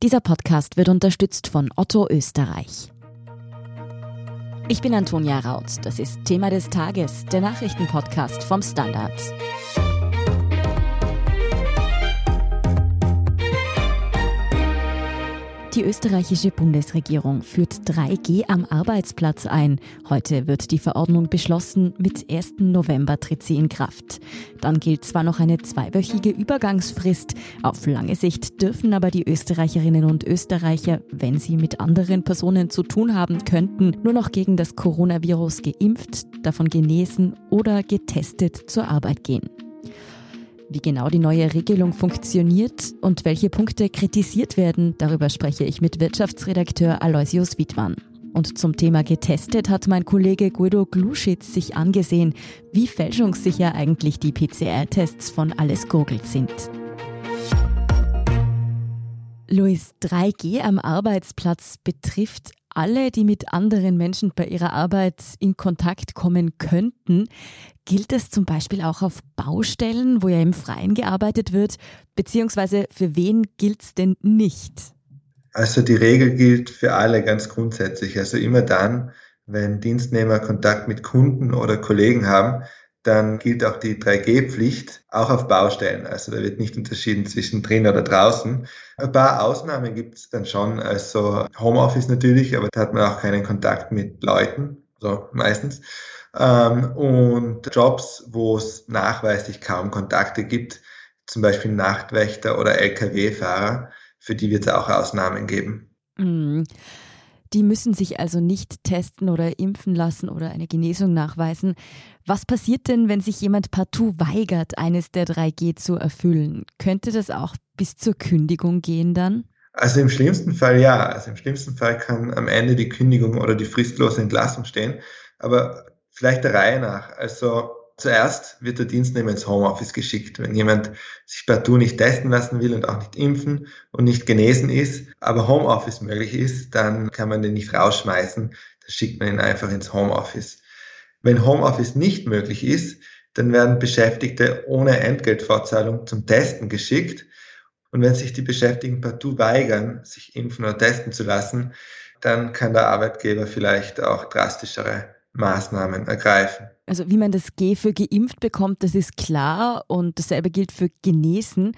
Dieser Podcast wird unterstützt von Otto Österreich. Ich bin Antonia Raut. Das ist Thema des Tages, der Nachrichtenpodcast vom Standard. Die österreichische Bundesregierung führt 3G am Arbeitsplatz ein. Heute wird die Verordnung beschlossen. Mit 1. November tritt sie in Kraft. Dann gilt zwar noch eine zweiwöchige Übergangsfrist. Auf lange Sicht dürfen aber die Österreicherinnen und Österreicher, wenn sie mit anderen Personen zu tun haben könnten, nur noch gegen das Coronavirus geimpft, davon genesen oder getestet zur Arbeit gehen. Wie genau die neue Regelung funktioniert und welche Punkte kritisiert werden, darüber spreche ich mit Wirtschaftsredakteur Aloysius Wiedmann. Und zum Thema getestet hat mein Kollege Guido Gluschitz sich angesehen, wie fälschungssicher eigentlich die PCR-Tests von Alles Gurgelt sind. Luis, 3G am Arbeitsplatz betrifft alle, die mit anderen Menschen bei ihrer Arbeit in Kontakt kommen könnten. Gilt das zum Beispiel auch auf Baustellen, wo ja im Freien gearbeitet wird? Beziehungsweise für wen gilt es denn nicht? Also die Regel gilt für alle ganz grundsätzlich. Also immer dann, wenn Dienstnehmer Kontakt mit Kunden oder Kollegen haben, dann gilt auch die 3G-Pflicht auch auf Baustellen. Also da wird nicht unterschieden zwischen drin oder draußen. Ein paar Ausnahmen gibt es dann schon. Also Homeoffice natürlich, aber da hat man auch keinen Kontakt mit Leuten, so meistens. Ähm, und Jobs, wo es nachweislich kaum Kontakte gibt, zum Beispiel Nachtwächter oder Lkw-Fahrer, für die wird es auch Ausnahmen geben. Mm. Die müssen sich also nicht testen oder impfen lassen oder eine Genesung nachweisen. Was passiert denn, wenn sich jemand partout weigert, eines der 3G zu erfüllen? Könnte das auch bis zur Kündigung gehen dann? Also im schlimmsten Fall ja. Also im schlimmsten Fall kann am Ende die Kündigung oder die fristlose Entlassung stehen. Aber vielleicht der Reihe nach. Also Zuerst wird der Dienstnehmer ins Homeoffice geschickt. Wenn jemand sich partout nicht testen lassen will und auch nicht impfen und nicht genesen ist, aber Homeoffice möglich ist, dann kann man den nicht rausschmeißen. Da schickt man ihn einfach ins Homeoffice. Wenn Homeoffice nicht möglich ist, dann werden Beschäftigte ohne Entgeltfortzahlung zum Testen geschickt. Und wenn sich die Beschäftigten partout weigern, sich impfen oder testen zu lassen, dann kann der Arbeitgeber vielleicht auch drastischere Maßnahmen ergreifen. Also wie man das G für geimpft bekommt, das ist klar und dasselbe gilt für genesen.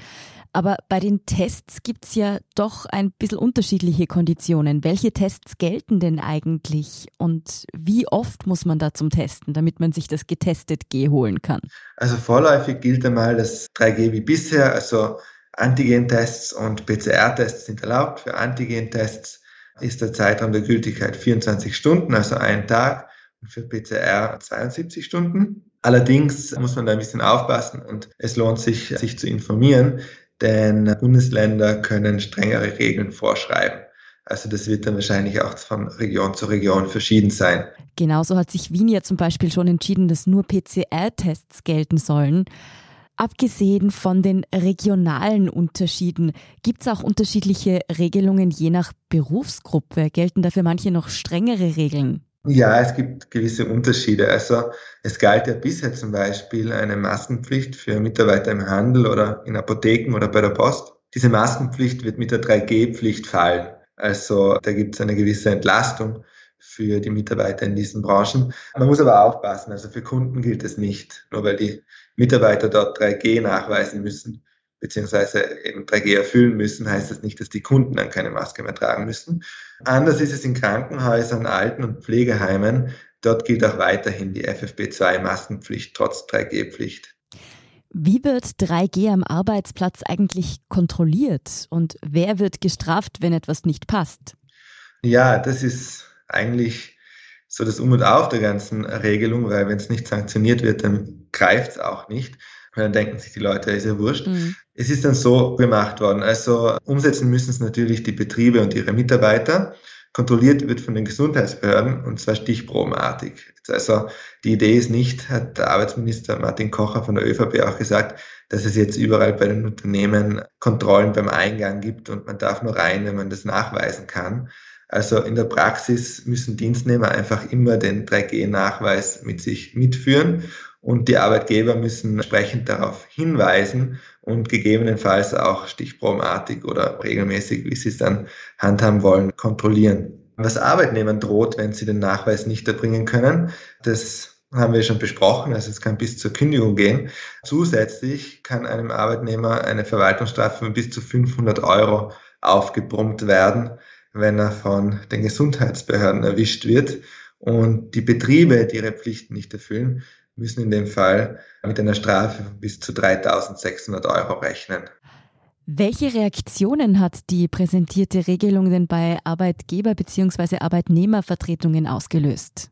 Aber bei den Tests gibt es ja doch ein bisschen unterschiedliche Konditionen. Welche Tests gelten denn eigentlich und wie oft muss man da zum Testen, damit man sich das getestet G holen kann? Also vorläufig gilt einmal das 3G wie bisher, also Antigen-Tests und PCR-Tests sind erlaubt. Für Antigen-Tests ist der Zeitraum der Gültigkeit 24 Stunden, also ein Tag für PCR 72 Stunden. Allerdings muss man da ein bisschen aufpassen und es lohnt sich, sich zu informieren, denn Bundesländer können strengere Regeln vorschreiben. Also das wird dann wahrscheinlich auch von Region zu Region verschieden sein. Genauso hat sich Wien ja zum Beispiel schon entschieden, dass nur PCR-Tests gelten sollen. Abgesehen von den regionalen Unterschieden, gibt es auch unterschiedliche Regelungen je nach Berufsgruppe? Gelten da für manche noch strengere Regeln? Ja, es gibt gewisse Unterschiede. Also es galt ja bisher zum Beispiel eine Maskenpflicht für Mitarbeiter im Handel oder in Apotheken oder bei der Post. Diese Maskenpflicht wird mit der 3G-Pflicht fallen. Also da gibt es eine gewisse Entlastung für die Mitarbeiter in diesen Branchen. Man muss aber aufpassen, also für Kunden gilt es nicht, nur weil die Mitarbeiter dort 3G nachweisen müssen beziehungsweise eben 3G erfüllen müssen, heißt das nicht, dass die Kunden dann keine Maske mehr tragen müssen. Anders ist es in Krankenhäusern, Alten- und Pflegeheimen. Dort gilt auch weiterhin die FFP2-Maskenpflicht trotz 3G-Pflicht. Wie wird 3G am Arbeitsplatz eigentlich kontrolliert und wer wird gestraft, wenn etwas nicht passt? Ja, das ist eigentlich so das Um und Auf der ganzen Regelung, weil wenn es nicht sanktioniert wird, dann greift es auch nicht. Und dann denken sich die Leute, ist ja wurscht. Mhm. Es ist dann so gemacht worden. Also umsetzen müssen es natürlich die Betriebe und ihre Mitarbeiter. Kontrolliert wird von den Gesundheitsbehörden und zwar stichprobenartig. Also die Idee ist nicht, hat der Arbeitsminister Martin Kocher von der ÖVP auch gesagt, dass es jetzt überall bei den Unternehmen Kontrollen beim Eingang gibt und man darf nur rein, wenn man das nachweisen kann. Also in der Praxis müssen Dienstnehmer einfach immer den 3G-Nachweis mit sich mitführen und die Arbeitgeber müssen entsprechend darauf hinweisen und gegebenenfalls auch stichprobenartig oder regelmäßig, wie sie es dann handhaben wollen, kontrollieren. Was Arbeitnehmern droht, wenn sie den Nachweis nicht erbringen können, das haben wir schon besprochen, also es kann bis zur Kündigung gehen. Zusätzlich kann einem Arbeitnehmer eine Verwaltungsstrafe von bis zu 500 Euro aufgebrummt werden, wenn er von den Gesundheitsbehörden erwischt wird. Und die Betriebe, die ihre Pflichten nicht erfüllen, müssen in dem Fall mit einer Strafe von bis zu 3600 Euro rechnen. Welche Reaktionen hat die präsentierte Regelung denn bei Arbeitgeber- bzw. Arbeitnehmervertretungen ausgelöst?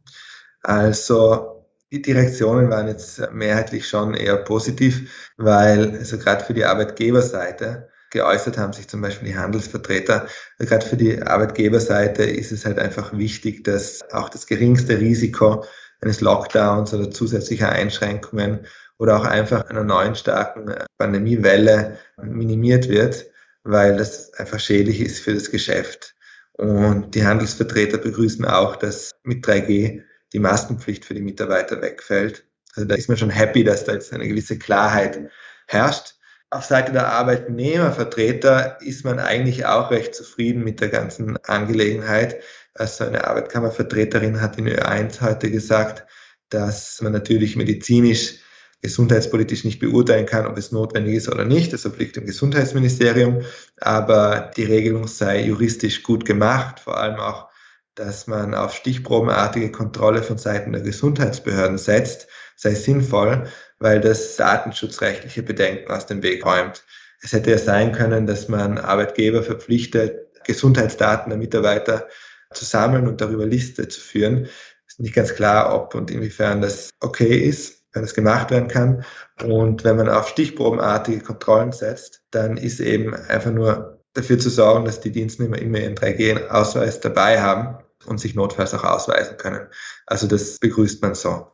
Also die Reaktionen waren jetzt mehrheitlich schon eher positiv, weil also gerade für die Arbeitgeberseite geäußert haben sich zum Beispiel die Handelsvertreter. Gerade für die Arbeitgeberseite ist es halt einfach wichtig, dass auch das geringste Risiko eines Lockdowns oder zusätzlicher Einschränkungen oder auch einfach einer neuen starken Pandemiewelle minimiert wird, weil das einfach schädlich ist für das Geschäft. Und die Handelsvertreter begrüßen auch, dass mit 3G die Maskenpflicht für die Mitarbeiter wegfällt. Also da ist man schon happy, dass da jetzt eine gewisse Klarheit herrscht. Auf Seite der Arbeitnehmervertreter ist man eigentlich auch recht zufrieden mit der ganzen Angelegenheit. Also eine Arbeitkammervertreterin hat in Ö1 heute gesagt, dass man natürlich medizinisch gesundheitspolitisch nicht beurteilen kann, ob es notwendig ist oder nicht. Das obliegt dem Gesundheitsministerium. Aber die Regelung sei juristisch gut gemacht, vor allem auch, dass man auf stichprobenartige Kontrolle von Seiten der Gesundheitsbehörden setzt, sei sinnvoll, weil das datenschutzrechtliche Bedenken aus dem Weg räumt. Es hätte ja sein können, dass man Arbeitgeber verpflichtet, Gesundheitsdaten der Mitarbeiter zu sammeln und darüber Liste zu führen. Es ist nicht ganz klar, ob und inwiefern das okay ist wenn es gemacht werden kann. Und wenn man auf stichprobenartige Kontrollen setzt, dann ist eben einfach nur dafür zu sorgen, dass die Dienstnehmer immer ihren 3G-Ausweis dabei haben und sich notfalls auch ausweisen können. Also das begrüßt man so.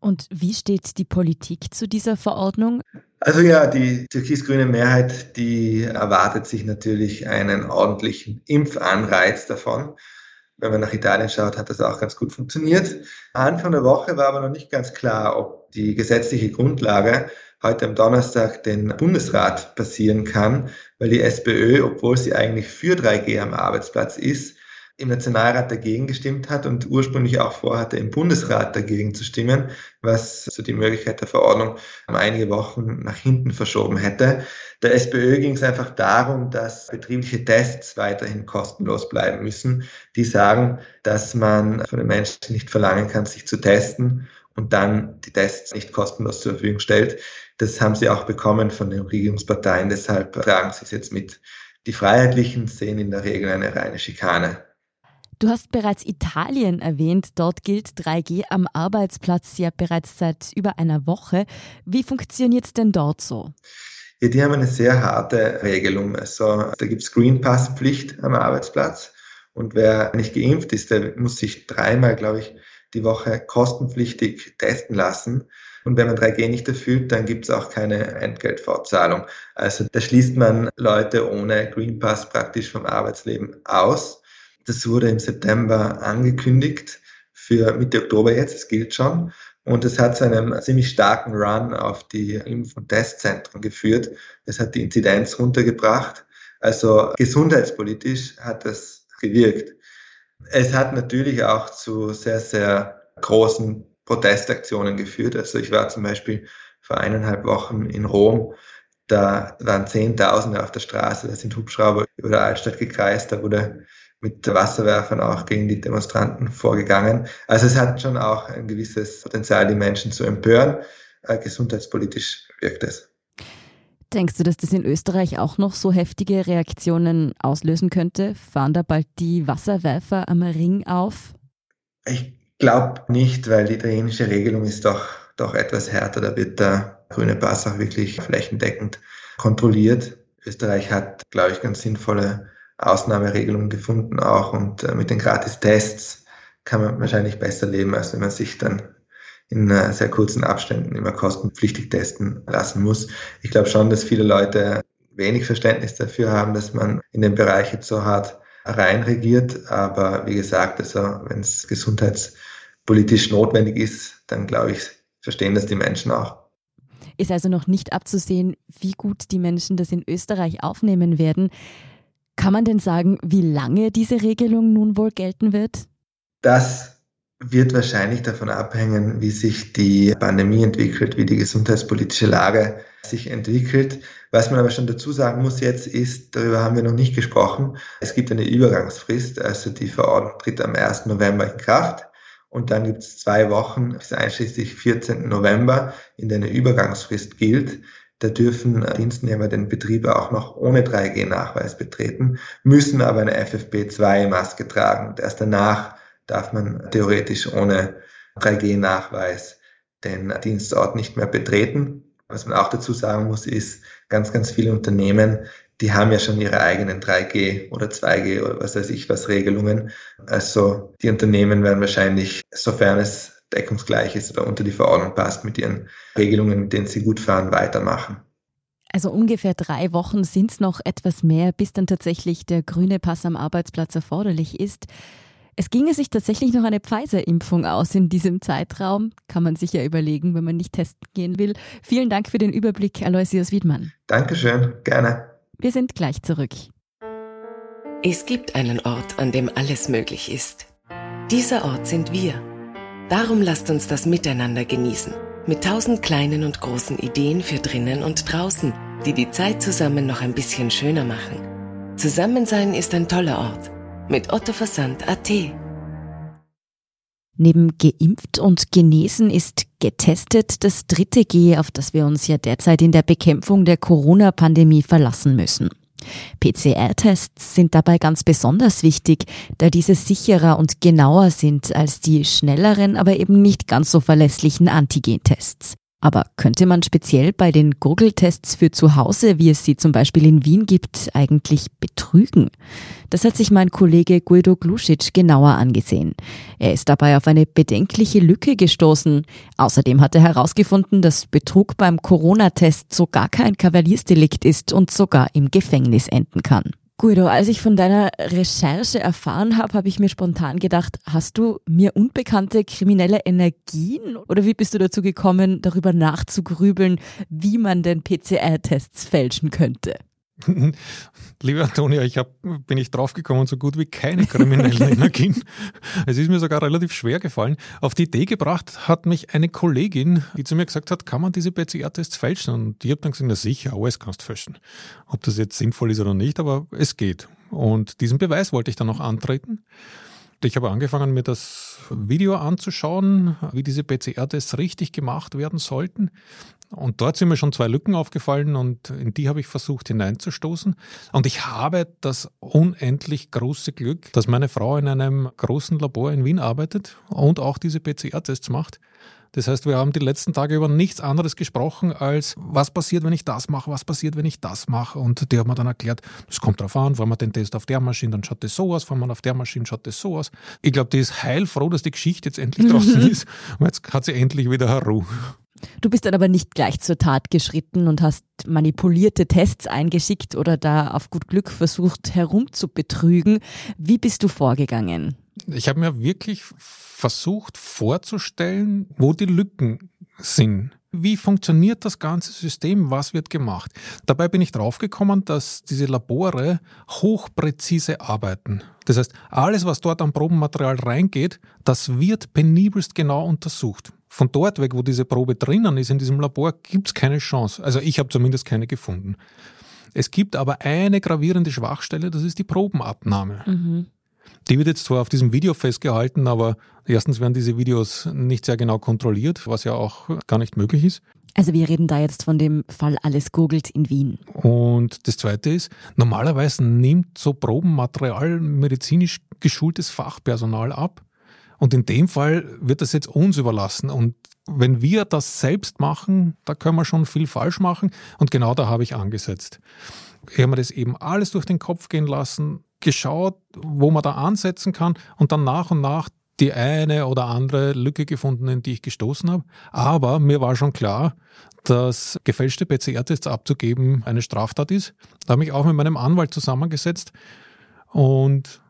Und wie steht die Politik zu dieser Verordnung? Also ja, die türkis-grüne Mehrheit, die erwartet sich natürlich einen ordentlichen Impfanreiz davon. Wenn man nach Italien schaut, hat das auch ganz gut funktioniert. Anfang der Woche war aber noch nicht ganz klar, ob die gesetzliche Grundlage heute am Donnerstag den Bundesrat passieren kann, weil die SPÖ, obwohl sie eigentlich für 3G am Arbeitsplatz ist, im Nationalrat dagegen gestimmt hat und ursprünglich auch vorhatte, im Bundesrat dagegen zu stimmen, was also die Möglichkeit der Verordnung einige Wochen nach hinten verschoben hätte. Der SPÖ ging es einfach darum, dass betriebliche Tests weiterhin kostenlos bleiben müssen. Die sagen, dass man von den Menschen nicht verlangen kann, sich zu testen und dann die Tests nicht kostenlos zur Verfügung stellt. Das haben sie auch bekommen von den Regierungsparteien, deshalb tragen sie es jetzt mit. Die Freiheitlichen sehen in der Regel eine reine Schikane. Du hast bereits Italien erwähnt. Dort gilt 3G am Arbeitsplatz ja bereits seit über einer Woche. Wie funktioniert es denn dort so? Ja, die haben eine sehr harte Regelung. Also da gibt es Green Pass Pflicht am Arbeitsplatz. Und wer nicht geimpft ist, der muss sich dreimal, glaube ich, die Woche kostenpflichtig testen lassen. Und wenn man 3G nicht erfüllt, dann gibt es auch keine Entgeltfortzahlung. Also da schließt man Leute ohne Green Pass praktisch vom Arbeitsleben aus. Das wurde im September angekündigt für Mitte Oktober jetzt, es gilt schon. Und es hat zu einem ziemlich starken Run auf die Impf- und Testzentren geführt. Es hat die Inzidenz runtergebracht. Also gesundheitspolitisch hat das gewirkt. Es hat natürlich auch zu sehr, sehr großen Protestaktionen geführt. Also ich war zum Beispiel vor eineinhalb Wochen in Rom. Da waren Zehntausende auf der Straße, da sind Hubschrauber über der Altstadt gekreist, da wurde mit Wasserwerfern auch gegen die Demonstranten vorgegangen. Also es hat schon auch ein gewisses Potenzial, die Menschen zu empören. Äh, gesundheitspolitisch wirkt es. Denkst du, dass das in Österreich auch noch so heftige Reaktionen auslösen könnte? Fahren da bald die Wasserwerfer am Ring auf? Ich glaube nicht, weil die italienische Regelung ist doch, doch etwas härter. Da wird der grüne Pass auch wirklich flächendeckend kontrolliert. Österreich hat, glaube ich, ganz sinnvolle Ausnahmeregelungen gefunden auch und äh, mit den Gratis-Tests kann man wahrscheinlich besser leben, als wenn man sich dann in äh, sehr kurzen Abständen immer kostenpflichtig testen lassen muss. Ich glaube schon, dass viele Leute wenig Verständnis dafür haben, dass man in den Bereich jetzt so hart reinregiert. Aber wie gesagt, also wenn es gesundheitspolitisch notwendig ist, dann glaube ich, verstehen das die Menschen auch. Ist also noch nicht abzusehen, wie gut die Menschen das in Österreich aufnehmen werden. Kann man denn sagen, wie lange diese Regelung nun wohl gelten wird? Das wird wahrscheinlich davon abhängen, wie sich die Pandemie entwickelt, wie die gesundheitspolitische Lage sich entwickelt. Was man aber schon dazu sagen muss jetzt ist, darüber haben wir noch nicht gesprochen, es gibt eine Übergangsfrist, also die Verordnung tritt am 1. November in Kraft und dann gibt es zwei Wochen bis einschließlich 14. November, in der eine Übergangsfrist gilt. Da dürfen Dienstnehmer den Betrieb auch noch ohne 3G-Nachweis betreten, müssen aber eine FFP2-Maske tragen. Und erst danach darf man theoretisch ohne 3G-Nachweis den Dienstort nicht mehr betreten. Was man auch dazu sagen muss, ist, ganz, ganz viele Unternehmen, die haben ja schon ihre eigenen 3G oder 2G oder was weiß ich was Regelungen. Also die Unternehmen werden wahrscheinlich, sofern es deckungsgleich ist oder unter die Verordnung passt, mit ihren Regelungen, mit denen sie gut fahren, weitermachen. Also ungefähr drei Wochen sind es noch etwas mehr, bis dann tatsächlich der grüne Pass am Arbeitsplatz erforderlich ist. Es ginge sich tatsächlich noch eine Pfizer-Impfung aus in diesem Zeitraum. Kann man sich ja überlegen, wenn man nicht testen gehen will. Vielen Dank für den Überblick, Aloysius Wiedmann. Dankeschön, gerne. Wir sind gleich zurück. Es gibt einen Ort, an dem alles möglich ist. Dieser Ort sind wir. Darum lasst uns das miteinander genießen. Mit tausend kleinen und großen Ideen für drinnen und draußen, die die Zeit zusammen noch ein bisschen schöner machen. Zusammensein ist ein toller Ort mit Otto Versand.at. Neben geimpft und genesen ist getestet das dritte G, auf das wir uns ja derzeit in der Bekämpfung der Corona-Pandemie verlassen müssen. PCR-Tests sind dabei ganz besonders wichtig, da diese sicherer und genauer sind als die schnelleren, aber eben nicht ganz so verlässlichen Antigen-Tests. Aber könnte man speziell bei den Gurgeltests für zu Hause, wie es sie zum Beispiel in Wien gibt, eigentlich betrügen? Das hat sich mein Kollege Guido Glusic genauer angesehen. Er ist dabei auf eine bedenkliche Lücke gestoßen. Außerdem hat er herausgefunden, dass Betrug beim Corona-Test sogar kein Kavaliersdelikt ist und sogar im Gefängnis enden kann. Guido, als ich von deiner Recherche erfahren habe, habe ich mir spontan gedacht, hast du mir unbekannte kriminelle Energien oder wie bist du dazu gekommen, darüber nachzugrübeln, wie man denn PCR-Tests fälschen könnte? Lieber Antonia, ich hab, bin ich draufgekommen, so gut wie keine kriminellen Energien. Es ist mir sogar relativ schwer gefallen. Auf die Idee gebracht hat mich eine Kollegin, die zu mir gesagt hat, kann man diese PCR-Tests fälschen? Und ich habe dann gesagt, na sicher, alles kannst du fälschen. Ob das jetzt sinnvoll ist oder nicht, aber es geht. Und diesen Beweis wollte ich dann noch antreten. Ich habe angefangen, mir das Video anzuschauen, wie diese PCR-Tests richtig gemacht werden sollten. Und dort sind mir schon zwei Lücken aufgefallen und in die habe ich versucht hineinzustoßen. Und ich habe das unendlich große Glück, dass meine Frau in einem großen Labor in Wien arbeitet und auch diese PCR-Tests macht. Das heißt, wir haben die letzten Tage über nichts anderes gesprochen als, was passiert, wenn ich das mache, was passiert, wenn ich das mache. Und die hat mir dann erklärt, das kommt darauf an, wenn man den Test auf der Maschine, dann schaut das so aus, wenn man auf der Maschine schaut das so aus. Ich glaube, die ist heilfroh, dass die Geschichte jetzt endlich draußen ist. Und jetzt hat sie endlich wieder Ruhe. Du bist dann aber nicht gleich zur Tat geschritten und hast manipulierte Tests eingeschickt oder da auf gut Glück versucht herumzubetrügen. Wie bist du vorgegangen? Ich habe mir wirklich versucht vorzustellen, wo die Lücken sind. Wie funktioniert das ganze System? Was wird gemacht? Dabei bin ich draufgekommen, dass diese Labore hochpräzise arbeiten. Das heißt, alles, was dort an Probenmaterial reingeht, das wird penibelst genau untersucht. Von dort weg, wo diese Probe drinnen ist, in diesem Labor, gibt es keine Chance. Also ich habe zumindest keine gefunden. Es gibt aber eine gravierende Schwachstelle, das ist die Probenabnahme. Mhm. Die wird jetzt zwar auf diesem Video festgehalten, aber erstens werden diese Videos nicht sehr genau kontrolliert, was ja auch gar nicht möglich ist. Also wir reden da jetzt von dem Fall Alles googelt in Wien. Und das Zweite ist, normalerweise nimmt so Probenmaterial medizinisch geschultes Fachpersonal ab. Und in dem Fall wird das jetzt uns überlassen. Und wenn wir das selbst machen, da können wir schon viel falsch machen. Und genau da habe ich angesetzt. Ich habe mir das eben alles durch den Kopf gehen lassen, geschaut, wo man da ansetzen kann und dann nach und nach die eine oder andere Lücke gefunden, in die ich gestoßen habe. Aber mir war schon klar, dass gefälschte PCR-Tests abzugeben eine Straftat ist. Da habe ich auch mit meinem Anwalt zusammengesetzt und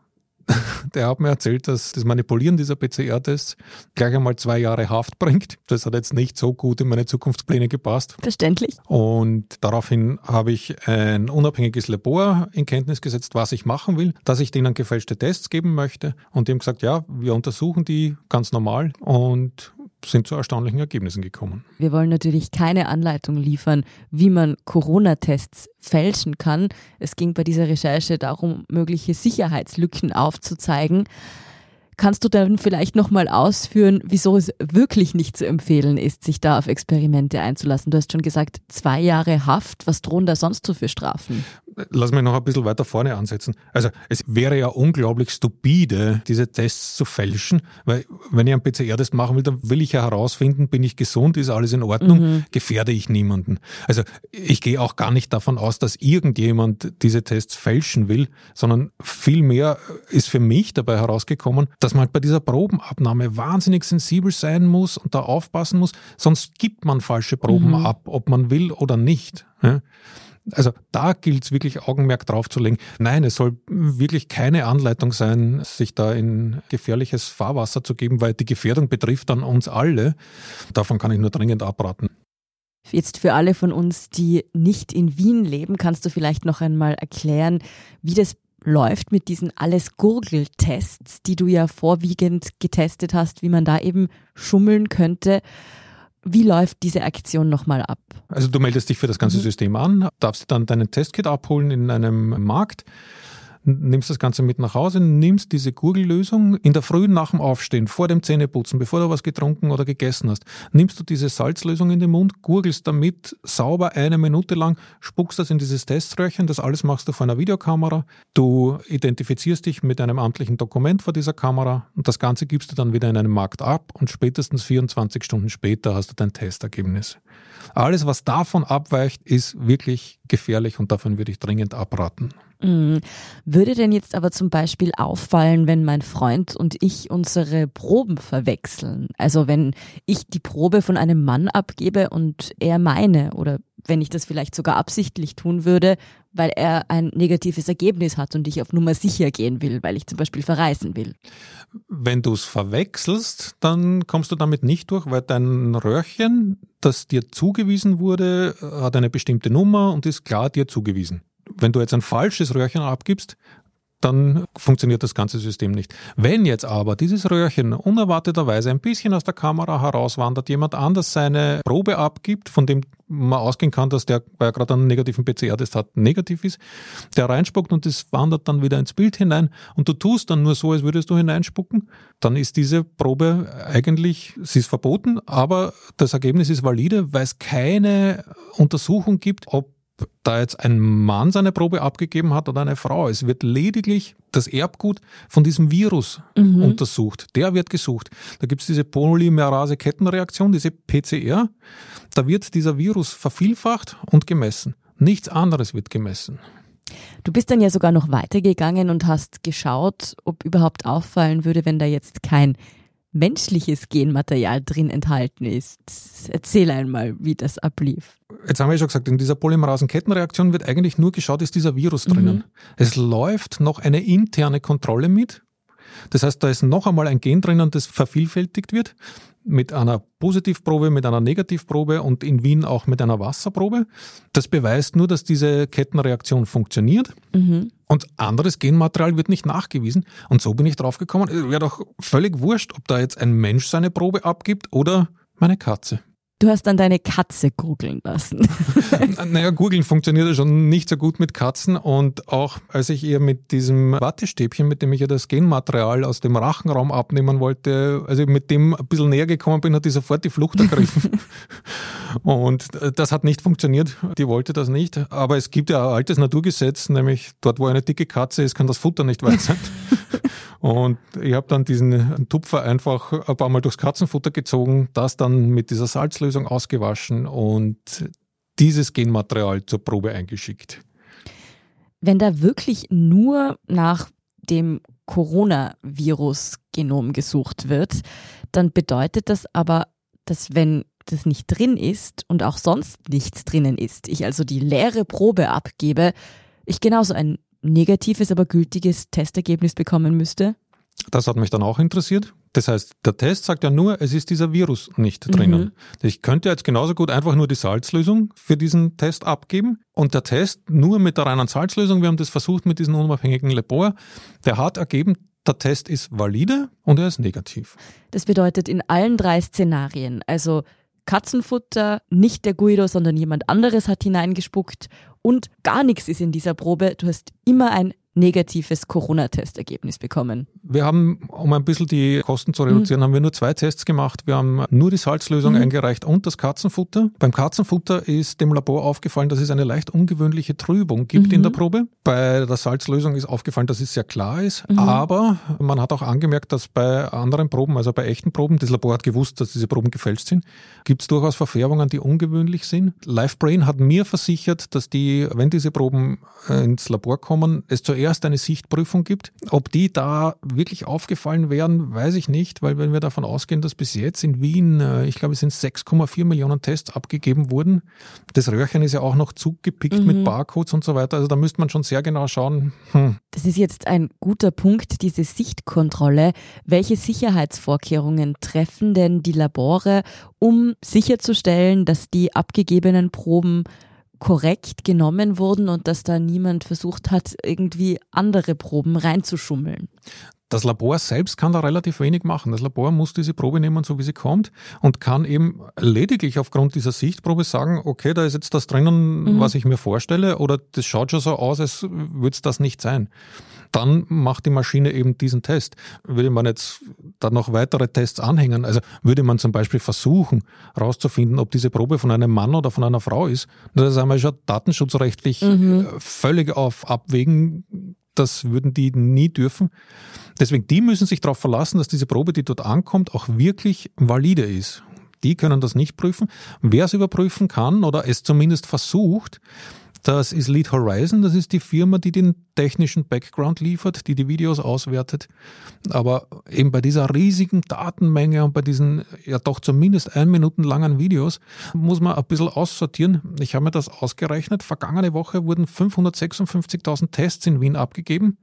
der hat mir erzählt, dass das Manipulieren dieser PCR-Tests gleich einmal zwei Jahre Haft bringt. Das hat jetzt nicht so gut in meine Zukunftspläne gepasst. Verständlich. Und daraufhin habe ich ein unabhängiges Labor in Kenntnis gesetzt, was ich machen will, dass ich denen gefälschte Tests geben möchte. Und die haben gesagt, ja, wir untersuchen die ganz normal und sind zu erstaunlichen Ergebnissen gekommen. Wir wollen natürlich keine Anleitung liefern, wie man Corona-Tests fälschen kann. Es ging bei dieser Recherche darum, mögliche Sicherheitslücken aufzuzeigen. Kannst du dann vielleicht nochmal ausführen, wieso es wirklich nicht zu empfehlen ist, sich da auf Experimente einzulassen? Du hast schon gesagt, zwei Jahre Haft. Was drohen da sonst so für Strafen? Lass mich noch ein bisschen weiter vorne ansetzen. Also es wäre ja unglaublich stupide, diese Tests zu fälschen, weil wenn ich einen PCR-Test machen will, dann will ich ja herausfinden, bin ich gesund, ist alles in Ordnung, mhm. gefährde ich niemanden. Also ich gehe auch gar nicht davon aus, dass irgendjemand diese Tests fälschen will, sondern vielmehr ist für mich dabei herausgekommen, dass man halt bei dieser Probenabnahme wahnsinnig sensibel sein muss und da aufpassen muss, sonst gibt man falsche Proben mhm. ab, ob man will oder nicht. Ja? Also da gilt es wirklich Augenmerk drauf zu legen. Nein, es soll wirklich keine Anleitung sein, sich da in gefährliches Fahrwasser zu geben, weil die Gefährdung betrifft dann uns alle. Davon kann ich nur dringend abraten. Jetzt für alle von uns, die nicht in Wien leben, kannst du vielleicht noch einmal erklären, wie das läuft mit diesen alles Gurgeltests, die du ja vorwiegend getestet hast, wie man da eben schummeln könnte. Wie läuft diese Aktion nochmal ab? Also du meldest dich für das ganze mhm. System an, darfst dann deinen Testkit abholen in einem Markt nimmst das Ganze mit nach Hause, nimmst diese Gurgellösung in der Früh nach dem Aufstehen, vor dem Zähneputzen, bevor du was getrunken oder gegessen hast, nimmst du diese Salzlösung in den Mund, gurgelst damit sauber eine Minute lang, spuckst das in dieses Teströhrchen, das alles machst du vor einer Videokamera, du identifizierst dich mit einem amtlichen Dokument vor dieser Kamera und das Ganze gibst du dann wieder in einem Markt ab und spätestens 24 Stunden später hast du dein Testergebnis. Alles, was davon abweicht, ist wirklich gefährlich und davon würde ich dringend abraten. Mhm. Würde denn jetzt aber zum Beispiel auffallen, wenn mein Freund und ich unsere Proben verwechseln? Also wenn ich die Probe von einem Mann abgebe und er meine oder wenn ich das vielleicht sogar absichtlich tun würde, weil er ein negatives Ergebnis hat und ich auf Nummer sicher gehen will, weil ich zum Beispiel verreisen will. Wenn du es verwechselst, dann kommst du damit nicht durch, weil dein Röhrchen, das dir zugewiesen wurde, hat eine bestimmte Nummer und ist klar dir zugewiesen. Wenn du jetzt ein falsches Röhrchen abgibst, dann funktioniert das ganze System nicht. Wenn jetzt aber dieses Röhrchen unerwarteterweise ein bisschen aus der Kamera herauswandert, jemand anders seine Probe abgibt, von dem man ausgehen kann, dass der, weil er gerade einen negativen PCR-Test hat, negativ ist, der reinspuckt und es wandert dann wieder ins Bild hinein und du tust dann nur so, als würdest du hineinspucken, dann ist diese Probe eigentlich, sie ist verboten, aber das Ergebnis ist valide, weil es keine Untersuchung gibt, ob da jetzt ein Mann seine Probe abgegeben hat oder eine Frau. Es wird lediglich das Erbgut von diesem Virus mhm. untersucht. Der wird gesucht. Da gibt es diese Polymerase-Kettenreaktion, diese PCR. Da wird dieser Virus vervielfacht und gemessen. Nichts anderes wird gemessen. Du bist dann ja sogar noch weitergegangen und hast geschaut, ob überhaupt auffallen würde, wenn da jetzt kein menschliches Genmaterial drin enthalten ist. Erzähl einmal, wie das ablief. Jetzt haben wir ja schon gesagt, in dieser Polymerasenkettenreaktion wird eigentlich nur geschaut, ist dieser Virus drinnen. Mhm. Es läuft noch eine interne Kontrolle mit. Das heißt, da ist noch einmal ein Gen drinnen, das vervielfältigt wird mit einer Positivprobe, mit einer Negativprobe und in Wien auch mit einer Wasserprobe. Das beweist nur, dass diese Kettenreaktion funktioniert. Mhm. Und anderes Genmaterial wird nicht nachgewiesen. Und so bin ich drauf gekommen. Es wäre doch völlig wurscht, ob da jetzt ein Mensch seine Probe abgibt oder meine Katze. Du hast dann deine Katze googeln lassen. naja, googeln funktioniert ja schon nicht so gut mit Katzen und auch als ich ihr mit diesem Wattestäbchen, mit dem ich ja das Genmaterial aus dem Rachenraum abnehmen wollte, also mit dem ein bisschen näher gekommen bin, hat die sofort die Flucht ergriffen. und das hat nicht funktioniert. Die wollte das nicht. Aber es gibt ja ein altes Naturgesetz, nämlich dort, wo eine dicke Katze ist, kann das Futter nicht weit sein. Und ich habe dann diesen Tupfer einfach ein paar Mal durchs Katzenfutter gezogen, das dann mit dieser Salzlösung ausgewaschen und dieses Genmaterial zur Probe eingeschickt. Wenn da wirklich nur nach dem Coronavirus-Genom gesucht wird, dann bedeutet das aber, dass wenn das nicht drin ist und auch sonst nichts drinnen ist, ich also die leere Probe abgebe, ich genauso ein negatives, aber gültiges Testergebnis bekommen müsste? Das hat mich dann auch interessiert. Das heißt, der Test sagt ja nur, es ist dieser Virus nicht mhm. drinnen. Ich könnte jetzt genauso gut einfach nur die Salzlösung für diesen Test abgeben und der Test nur mit der reinen Salzlösung, wir haben das versucht mit diesem unabhängigen Labor, der hat ergeben, der Test ist valide und er ist negativ. Das bedeutet in allen drei Szenarien, also Katzenfutter, nicht der Guido, sondern jemand anderes hat hineingespuckt und gar nichts ist in dieser Probe. Du hast immer ein negatives Corona-Testergebnis bekommen. Wir haben, um ein bisschen die Kosten zu reduzieren, mhm. haben wir nur zwei Tests gemacht. Wir haben nur die Salzlösung mhm. eingereicht und das Katzenfutter. Beim Katzenfutter ist dem Labor aufgefallen, dass es eine leicht ungewöhnliche Trübung gibt mhm. in der Probe. Bei der Salzlösung ist aufgefallen, dass es sehr klar ist. Mhm. Aber man hat auch angemerkt, dass bei anderen Proben, also bei echten Proben, das Labor hat gewusst, dass diese Proben gefälscht sind, gibt es durchaus Verfärbungen, die ungewöhnlich sind. LiveBrain hat mir versichert, dass die, wenn diese Proben ins Labor kommen, es zuerst zuerst eine Sichtprüfung gibt. Ob die da wirklich aufgefallen wären, weiß ich nicht, weil wenn wir davon ausgehen, dass bis jetzt in Wien, äh, ich glaube, es sind 6,4 Millionen Tests abgegeben wurden. Das Röhrchen ist ja auch noch zugepickt mhm. mit Barcodes und so weiter. Also da müsste man schon sehr genau schauen. Hm. Das ist jetzt ein guter Punkt, diese Sichtkontrolle. Welche Sicherheitsvorkehrungen treffen denn die Labore, um sicherzustellen, dass die abgegebenen Proben korrekt genommen wurden und dass da niemand versucht hat, irgendwie andere Proben reinzuschummeln. Das Labor selbst kann da relativ wenig machen. Das Labor muss diese Probe nehmen, so wie sie kommt, und kann eben lediglich aufgrund dieser Sichtprobe sagen, okay, da ist jetzt das drinnen, mhm. was ich mir vorstelle, oder das schaut schon so aus, als würde es das nicht sein dann macht die Maschine eben diesen Test. Würde man jetzt dann noch weitere Tests anhängen, also würde man zum Beispiel versuchen, herauszufinden, ob diese Probe von einem Mann oder von einer Frau ist, das haben wir schon datenschutzrechtlich mhm. Äh, völlig auf Abwägen das würden die nie dürfen. Deswegen, die müssen sich darauf verlassen, dass diese Probe, die dort ankommt, auch wirklich valide ist. Die können das nicht prüfen. Wer es überprüfen kann oder es zumindest versucht, das ist Lead Horizon, das ist die Firma, die den technischen Background liefert, die die Videos auswertet. Aber eben bei dieser riesigen Datenmenge und bei diesen ja doch zumindest ein Minuten langen Videos muss man ein bisschen aussortieren. Ich habe mir das ausgerechnet. Vergangene Woche wurden 556.000 Tests in Wien abgegeben.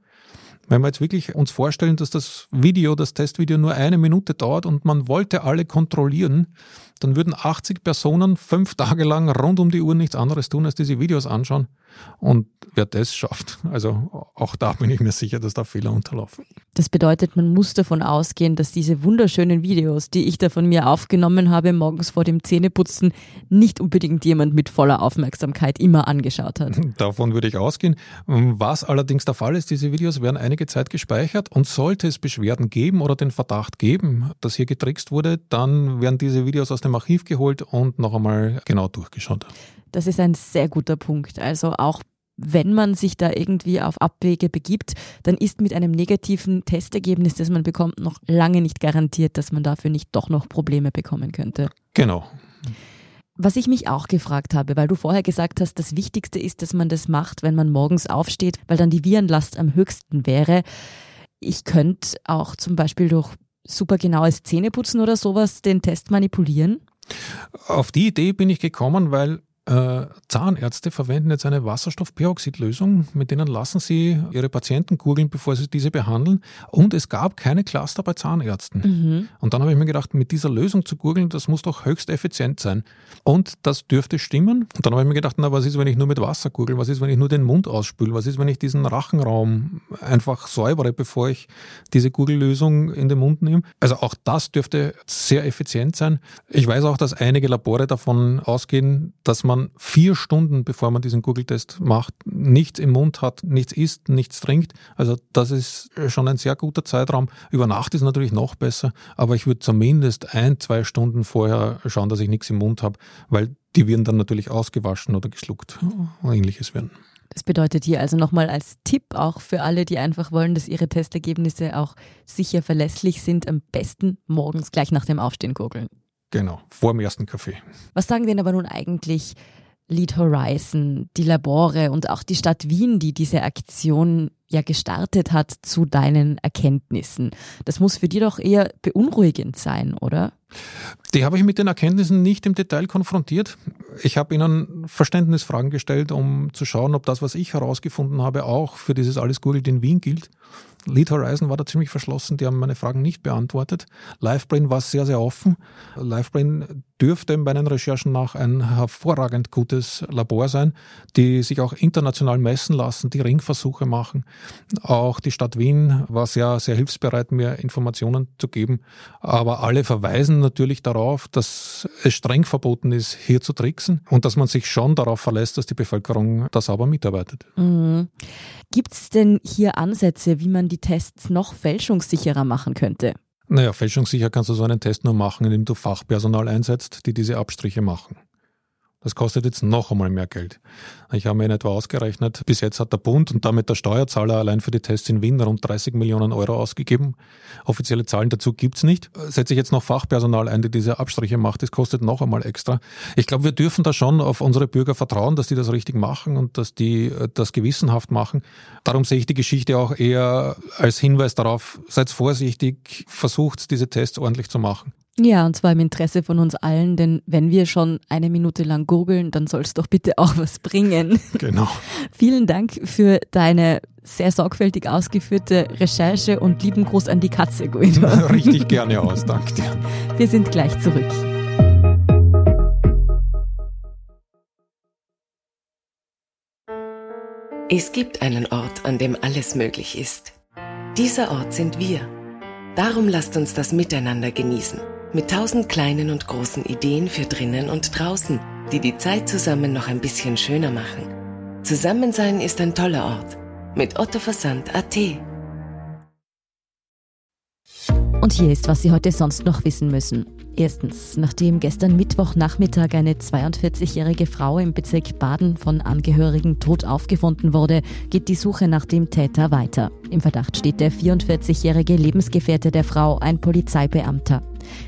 Wenn wir jetzt wirklich uns vorstellen, dass das Video, das Testvideo nur eine Minute dauert und man wollte alle kontrollieren, dann würden 80 Personen fünf Tage lang rund um die Uhr nichts anderes tun, als diese Videos anschauen. Und wer das schafft, also auch da bin ich mir sicher, dass da Fehler unterlaufen. Das bedeutet, man muss davon ausgehen, dass diese wunderschönen Videos, die ich da von mir aufgenommen habe, morgens vor dem Zähneputzen, nicht unbedingt jemand mit voller Aufmerksamkeit immer angeschaut hat. Davon würde ich ausgehen. Was allerdings der Fall ist, diese Videos werden einige Zeit gespeichert und sollte es Beschwerden geben oder den Verdacht geben, dass hier getrickst wurde, dann werden diese Videos aus dem Archiv geholt und noch einmal genau durchgeschaut. Das ist ein sehr guter Punkt. Also auch wenn man sich da irgendwie auf Abwege begibt, dann ist mit einem negativen Testergebnis, das man bekommt, noch lange nicht garantiert, dass man dafür nicht doch noch Probleme bekommen könnte. Genau. Was ich mich auch gefragt habe, weil du vorher gesagt hast, das Wichtigste ist, dass man das macht, wenn man morgens aufsteht, weil dann die Virenlast am höchsten wäre. Ich könnte auch zum Beispiel durch super genaues Zähneputzen oder sowas den Test manipulieren. Auf die Idee bin ich gekommen, weil äh, Zahnärzte verwenden jetzt eine Wasserstoffperoxidlösung, mit denen lassen sie ihre Patienten gurgeln, bevor sie diese behandeln. Und es gab keine Cluster bei Zahnärzten. Mhm. Und dann habe ich mir gedacht, mit dieser Lösung zu gurgeln, das muss doch höchst effizient sein. Und das dürfte stimmen. Und dann habe ich mir gedacht, na, was ist, wenn ich nur mit Wasser gurgel? Was ist, wenn ich nur den Mund ausspüle? Was ist, wenn ich diesen Rachenraum einfach säubere, bevor ich diese Gurgellösung in den Mund nehme? Also auch das dürfte sehr effizient sein. Ich weiß auch, dass einige Labore davon ausgehen, dass man man vier Stunden, bevor man diesen Google-Test macht, nichts im Mund hat, nichts isst, nichts trinkt. Also das ist schon ein sehr guter Zeitraum. Über Nacht ist natürlich noch besser, aber ich würde zumindest ein, zwei Stunden vorher schauen, dass ich nichts im Mund habe, weil die werden dann natürlich ausgewaschen oder geschluckt oder ähnliches werden. Das bedeutet hier also nochmal als Tipp auch für alle, die einfach wollen, dass ihre Testergebnisse auch sicher verlässlich sind, am besten morgens gleich nach dem Aufstehen gurgeln. Genau, vor dem ersten Kaffee. Was sagen denn aber nun eigentlich Lead Horizon, die Labore und auch die Stadt Wien, die diese Aktion ja gestartet hat, zu deinen Erkenntnissen? Das muss für dich doch eher beunruhigend sein, oder? Die habe ich mit den Erkenntnissen nicht im Detail konfrontiert. Ich habe ihnen Verständnisfragen gestellt, um zu schauen, ob das, was ich herausgefunden habe, auch für dieses Alles Google in Wien gilt. Lead Horizon war da ziemlich verschlossen, die haben meine Fragen nicht beantwortet. Livebrain war sehr, sehr offen. Livebrain dürfte meinen Recherchen nach ein hervorragend gutes Labor sein, die sich auch international messen lassen, die Ringversuche machen. Auch die Stadt Wien war sehr, sehr hilfsbereit, mir Informationen zu geben. Aber alle verweisen natürlich darauf, dass es streng verboten ist, hier zu tricksen und dass man sich schon darauf verlässt, dass die Bevölkerung da sauber mitarbeitet. Mhm. Gibt es denn hier Ansätze, wie man die Tests noch fälschungssicherer machen könnte? Naja, fälschungssicher kannst du so einen Test nur machen, indem du Fachpersonal einsetzt, die diese Abstriche machen. Das kostet jetzt noch einmal mehr Geld. Ich habe mir in etwa ausgerechnet, bis jetzt hat der Bund und damit der Steuerzahler allein für die Tests in Wien rund 30 Millionen Euro ausgegeben. Offizielle Zahlen dazu gibt's nicht. Setze ich jetzt noch Fachpersonal ein, die diese Abstriche macht, das kostet noch einmal extra. Ich glaube, wir dürfen da schon auf unsere Bürger vertrauen, dass die das richtig machen und dass die äh, das gewissenhaft machen. Darum sehe ich die Geschichte auch eher als Hinweis darauf, seid vorsichtig, versucht diese Tests ordentlich zu machen. Ja, und zwar im Interesse von uns allen, denn wenn wir schon eine Minute lang gurgeln, dann soll es doch bitte auch was bringen. Genau. Vielen Dank für deine sehr sorgfältig ausgeführte Recherche und lieben Gruß an die Katze, Guido. Richtig gerne aus, danke dir. Wir sind gleich zurück. Es gibt einen Ort, an dem alles möglich ist. Dieser Ort sind wir. Darum lasst uns das miteinander genießen. Mit tausend kleinen und großen Ideen für drinnen und draußen, die die Zeit zusammen noch ein bisschen schöner machen. Zusammensein ist ein toller Ort. Mit Otto Versand AT. Und hier ist, was Sie heute sonst noch wissen müssen. Erstens, nachdem gestern Mittwochnachmittag eine 42-jährige Frau im Bezirk Baden von Angehörigen tot aufgefunden wurde, geht die Suche nach dem Täter weiter. Im Verdacht steht der 44-jährige Lebensgefährte der Frau, ein Polizeibeamter.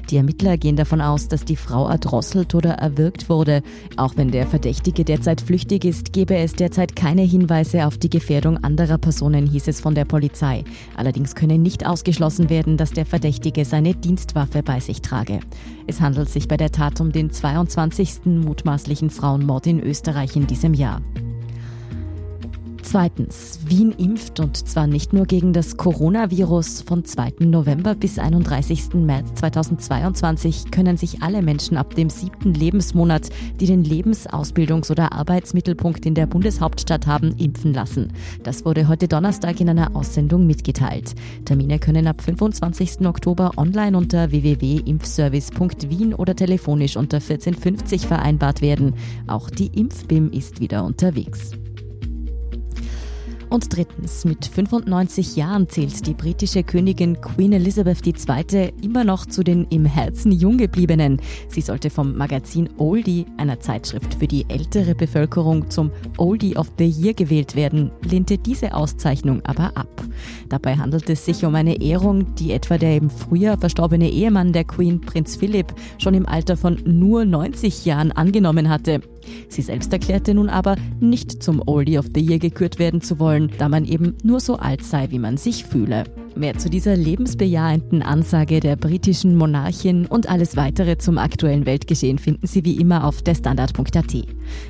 Die Ermittler gehen davon aus, dass die Frau erdrosselt oder erwürgt wurde. Auch wenn der Verdächtige derzeit flüchtig ist, gebe es derzeit keine Hinweise auf die Gefährdung anderer Personen, hieß es von der Polizei. Allerdings könne nicht ausgeschlossen werden, dass der Verdächtige seine Dienstwaffe bei sich trage. Es handelt sich bei der Tat um den 22. mutmaßlichen Frauenmord in Österreich in diesem Jahr. Zweitens, Wien impft und zwar nicht nur gegen das Coronavirus. Von 2. November bis 31. März 2022 können sich alle Menschen ab dem siebten Lebensmonat, die den Lebens-, Ausbildungs- oder Arbeitsmittelpunkt in der Bundeshauptstadt haben, impfen lassen. Das wurde heute Donnerstag in einer Aussendung mitgeteilt. Termine können ab 25. Oktober online unter www.impfservice.wien oder telefonisch unter 1450 vereinbart werden. Auch die Impfbim ist wieder unterwegs. Und drittens, mit 95 Jahren zählt die britische Königin Queen Elizabeth II. immer noch zu den im Herzen jung gebliebenen. Sie sollte vom Magazin Oldie, einer Zeitschrift für die ältere Bevölkerung, zum Oldie of the Year gewählt werden, lehnte diese Auszeichnung aber ab. Dabei handelt es sich um eine Ehrung, die etwa der im Frühjahr verstorbene Ehemann der Queen, Prinz Philipp, schon im Alter von nur 90 Jahren angenommen hatte. Sie selbst erklärte nun aber, nicht zum Oldie of the Year gekürt werden zu wollen, da man eben nur so alt sei, wie man sich fühle. Mehr zu dieser lebensbejahenden Ansage der britischen Monarchin und alles weitere zum aktuellen Weltgeschehen finden Sie wie immer auf derstandard.at.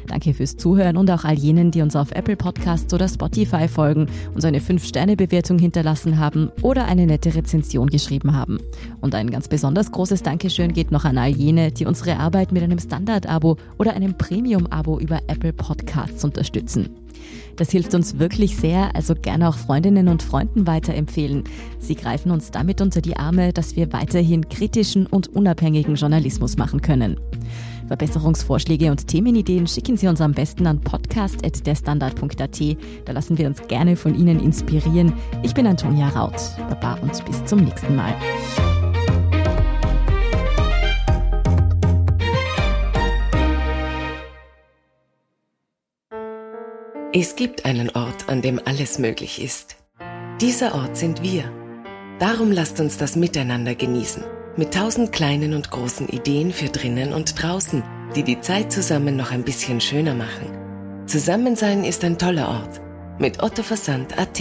Danke fürs Zuhören und auch all jenen, die uns auf Apple Podcasts oder Spotify folgen, uns eine 5-Sterne-Bewertung hinterlassen haben oder eine nette Rezension geschrieben haben. Und ein ganz besonders großes Dankeschön geht noch an all jene, die unsere Arbeit mit einem Standard-Abo oder einem Premium-Abo über Apple Podcasts unterstützen. Das hilft uns wirklich sehr, also gerne auch Freundinnen und Freunden weiterempfehlen. Sie greifen uns damit unter die Arme, dass wir weiterhin kritischen und unabhängigen Journalismus machen können. Verbesserungsvorschläge und Themenideen schicken Sie uns am besten an podcast.derstandard.at. Da lassen wir uns gerne von Ihnen inspirieren. Ich bin Antonia Raut. Baba und bis zum nächsten Mal. Es gibt einen Ort, an dem alles möglich ist. Dieser Ort sind wir. Darum lasst uns das miteinander genießen. Mit tausend kleinen und großen Ideen für drinnen und draußen, die die Zeit zusammen noch ein bisschen schöner machen. Zusammensein ist ein toller Ort. Mit Otto Versand AT.